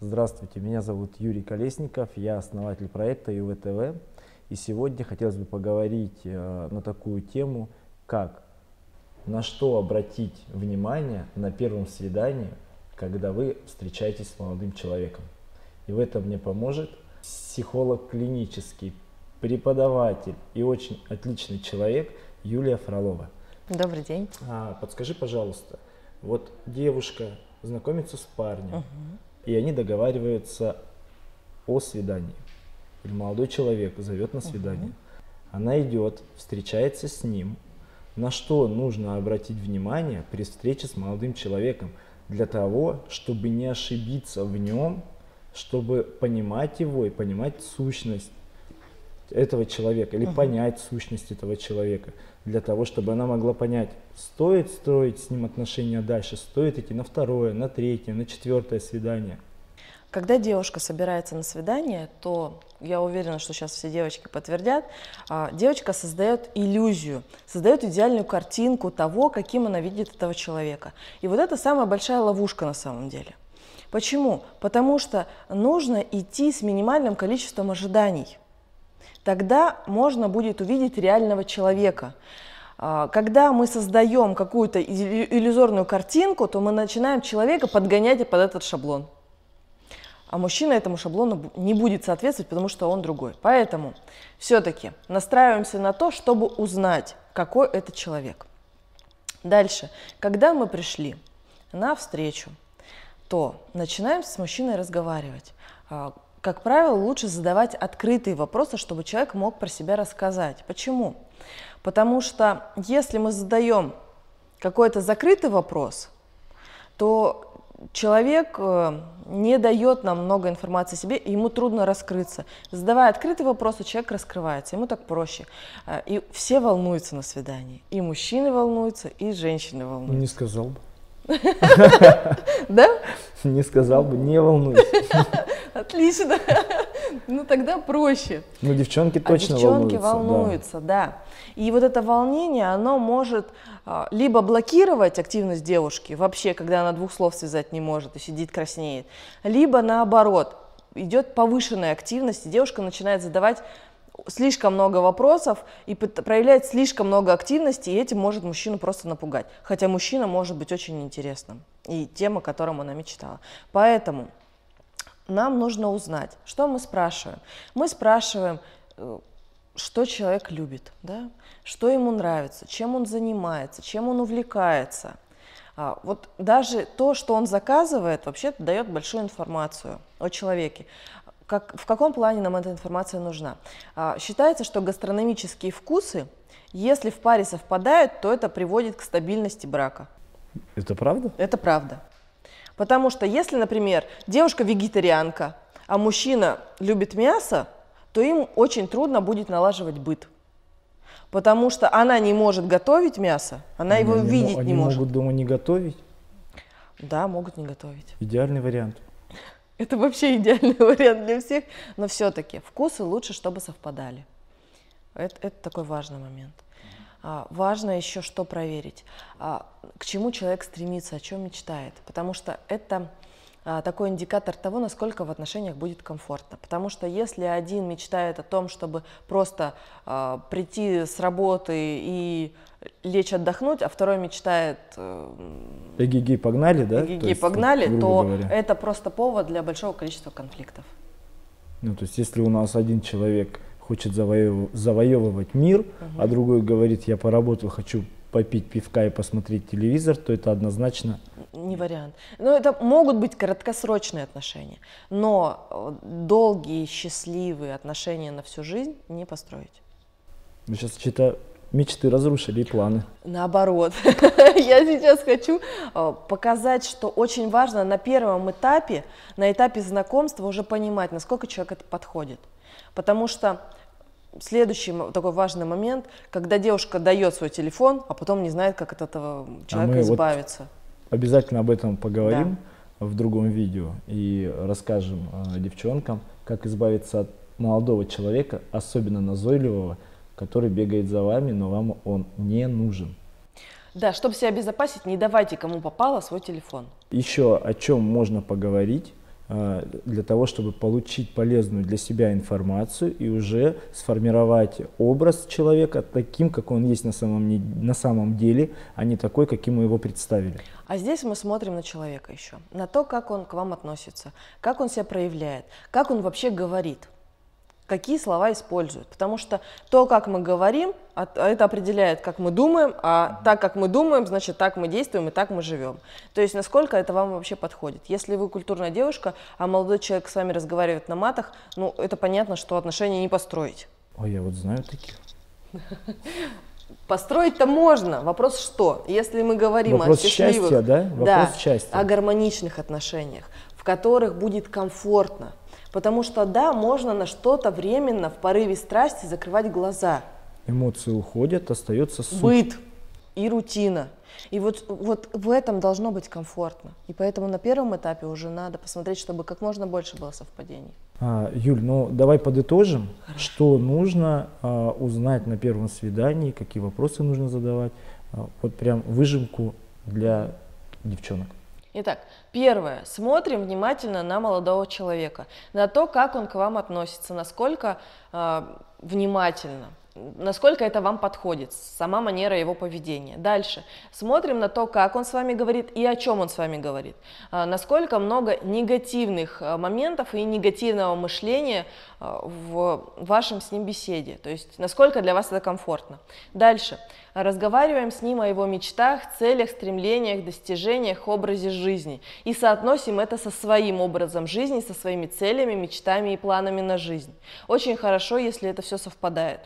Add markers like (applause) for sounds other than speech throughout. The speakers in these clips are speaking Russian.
Здравствуйте, меня зовут Юрий Колесников, я основатель проекта ЮВТВ. И сегодня хотелось бы поговорить э, на такую тему, как на что обратить внимание на первом свидании, когда вы встречаетесь с молодым человеком. И в этом мне поможет психолог клинический, преподаватель и очень отличный человек Юлия Фролова. Добрый день. А, подскажи, пожалуйста, вот девушка знакомится с парнем, угу. И они договариваются о свидании. Или молодой человек зовет на свидание. Угу. Она идет, встречается с ним. На что нужно обратить внимание при встрече с молодым человеком? Для того, чтобы не ошибиться в нем, чтобы понимать его и понимать сущность этого человека или uh-huh. понять сущность этого человека, для того, чтобы она могла понять, стоит строить с ним отношения дальше, стоит идти на второе, на третье, на четвертое свидание. Когда девушка собирается на свидание, то я уверена, что сейчас все девочки подтвердят, а, девочка создает иллюзию, создает идеальную картинку того, каким она видит этого человека. И вот это самая большая ловушка на самом деле. Почему? Потому что нужно идти с минимальным количеством ожиданий тогда можно будет увидеть реального человека. А, когда мы создаем какую-то иллюзорную картинку, то мы начинаем человека подгонять под этот шаблон. А мужчина этому шаблону не будет соответствовать, потому что он другой. Поэтому все-таки настраиваемся на то, чтобы узнать, какой это человек. Дальше, когда мы пришли на встречу, то начинаем с мужчиной разговаривать. Как правило, лучше задавать открытые вопросы, чтобы человек мог про себя рассказать. Почему? Потому что если мы задаем какой-то закрытый вопрос, то человек э, не дает нам много информации о себе, и ему трудно раскрыться. Задавая открытый вопрос, человек раскрывается, ему так проще. Э, и все волнуются на свидании. И мужчины волнуются, и женщины волнуются. Не сказал бы. (laughs) Да? (laughs) Не сказал бы, не волнуйся. (laughs) Отлично. (laughs) Ну тогда проще. Ну девчонки точно а девчонки волнуются. да. И вот это волнение, оно может а, либо блокировать активность девушки, вообще, когда она двух слов связать не может и сидит краснеет, либо наоборот, идет повышенная активность, и девушка начинает задавать слишком много вопросов и проявляет слишком много активности, и этим может мужчину просто напугать. Хотя мужчина может быть очень интересным, и тема, о котором она мечтала. Поэтому нам нужно узнать, что мы спрашиваем. Мы спрашиваем, э, что человек любит, да? что ему нравится, чем он занимается, чем он увлекается. А, вот даже то, что он заказывает, вообще дает большую информацию о человеке. Как, в каком плане нам эта информация нужна? А, считается, что гастрономические вкусы, если в паре совпадают, то это приводит к стабильности брака. Это правда? Это правда. Потому что если, например, девушка вегетарианка, а мужчина любит мясо, то им очень трудно будет налаживать быт. Потому что она не может готовить мясо, она они его видеть не может. Они могут дома не готовить? Да, могут не готовить. Идеальный вариант. (laughs) Это вообще идеальный (laughs) вариант для всех. Но все-таки вкусы лучше, чтобы совпадали. Это, это такой важный момент. А, важно еще что проверить. А, к чему человек стремится, о чем мечтает. Потому что это а, такой индикатор того, насколько в отношениях будет комфортно. Потому что если один мечтает о том, чтобы просто прийти с работы и лечь отдохнуть, а второй мечтает... Э, эгиги погнали, да? Эгиги погнали, то говоря. это просто повод для большого количества конфликтов. Ну, то есть если у нас один человек хочет завоев... завоевывать мир, угу. а другой говорит, я поработал, хочу попить пивка и посмотреть телевизор, то это однозначно... Не вариант. Ну, это могут быть краткосрочные отношения, но э, долгие, счастливые отношения на всю жизнь не построить. Вы сейчас что-то мечты разрушили и планы. Наоборот. (laughs) Я сейчас хочу э, показать, что очень важно на первом этапе, на этапе знакомства уже понимать, насколько человек это подходит. Потому что следующий такой важный момент, когда девушка дает свой телефон, а потом не знает, как от этого человека а избавиться. Вот обязательно об этом поговорим да. в другом видео и расскажем э, девчонкам, как избавиться от молодого человека, особенно назойливого, который бегает за вами, но вам он не нужен. Да, чтобы себя обезопасить, не давайте кому попало свой телефон. Еще о чем можно поговорить, а, для того, чтобы получить полезную для себя информацию и уже сформировать образ человека таким, как он есть на самом, на самом деле, а не такой, каким мы его представили. А здесь мы смотрим на человека еще, на то, как он к вам относится, как он себя проявляет, как он вообще говорит какие слова используют. Потому что то, как мы говорим, это определяет, как мы думаем, а так, как мы думаем, значит, так мы действуем и так мы живем. То есть, насколько это вам вообще подходит. Если вы культурная девушка, а молодой человек с вами разговаривает на матах, ну, это понятно, что отношения не построить. Ой, я вот знаю таких. Построить-то можно. Вопрос что? Если мы говорим Вопрос о счастливых, счастья, да? Вопрос да, счастья. о гармоничных отношениях, в которых будет комфортно, Потому что да, можно на что-то временно в порыве страсти закрывать глаза. Эмоции уходят, остается суть. Быт и рутина. И вот, вот в этом должно быть комфортно. И поэтому на первом этапе уже надо посмотреть, чтобы как можно больше было совпадений. А, Юль, ну давай подытожим, Хорошо. что нужно а, узнать на первом свидании, какие вопросы нужно задавать. А, вот прям выжимку для девчонок. Итак, первое. Смотрим внимательно на молодого человека, на то, как он к вам относится, насколько э, внимательно насколько это вам подходит, сама манера его поведения. Дальше. Смотрим на то, как он с вами говорит и о чем он с вами говорит. А, насколько много негативных а, моментов и негативного мышления а, в вашем с ним беседе. То есть, насколько для вас это комфортно. Дальше. Разговариваем с ним о его мечтах, целях, стремлениях, достижениях, образе жизни. И соотносим это со своим образом жизни, со своими целями, мечтами и планами на жизнь. Очень хорошо, если это все совпадает.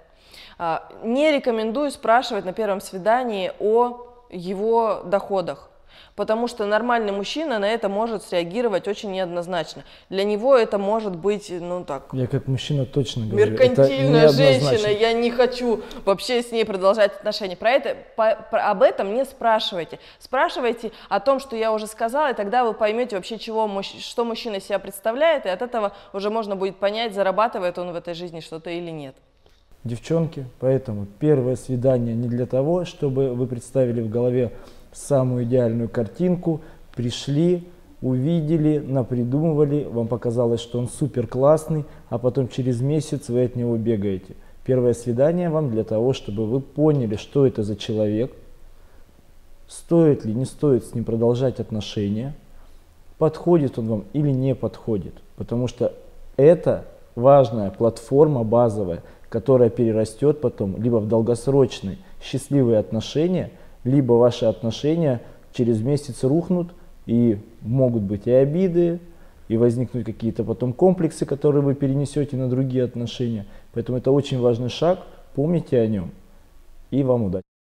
А, не рекомендую спрашивать на первом свидании о его доходах. Потому что нормальный мужчина на это может среагировать очень неоднозначно. Для него это может быть, ну так... Я как мужчина точно говорю. Меркантильная женщина, я не хочу вообще с ней продолжать отношения. Про это, по, про, об этом не спрашивайте. Спрашивайте о том, что я уже сказала, и тогда вы поймете вообще, чего, что мужчина себя представляет, и от этого уже можно будет понять, зарабатывает он в этой жизни что-то или нет. Девчонки, поэтому первое свидание не для того, чтобы вы представили в голове самую идеальную картинку, пришли, увидели, напридумывали, вам показалось, что он супер классный, а потом через месяц вы от него бегаете. Первое свидание вам для того, чтобы вы поняли, что это за человек, стоит ли, не стоит с ним продолжать отношения, подходит он вам или не подходит. Потому что это важная платформа базовая, которая перерастет потом либо в долгосрочные счастливые отношения, либо ваши отношения через месяц рухнут, и могут быть и обиды, и возникнут какие-то потом комплексы, которые вы перенесете на другие отношения. Поэтому это очень важный шаг, помните о нем, и вам удачи.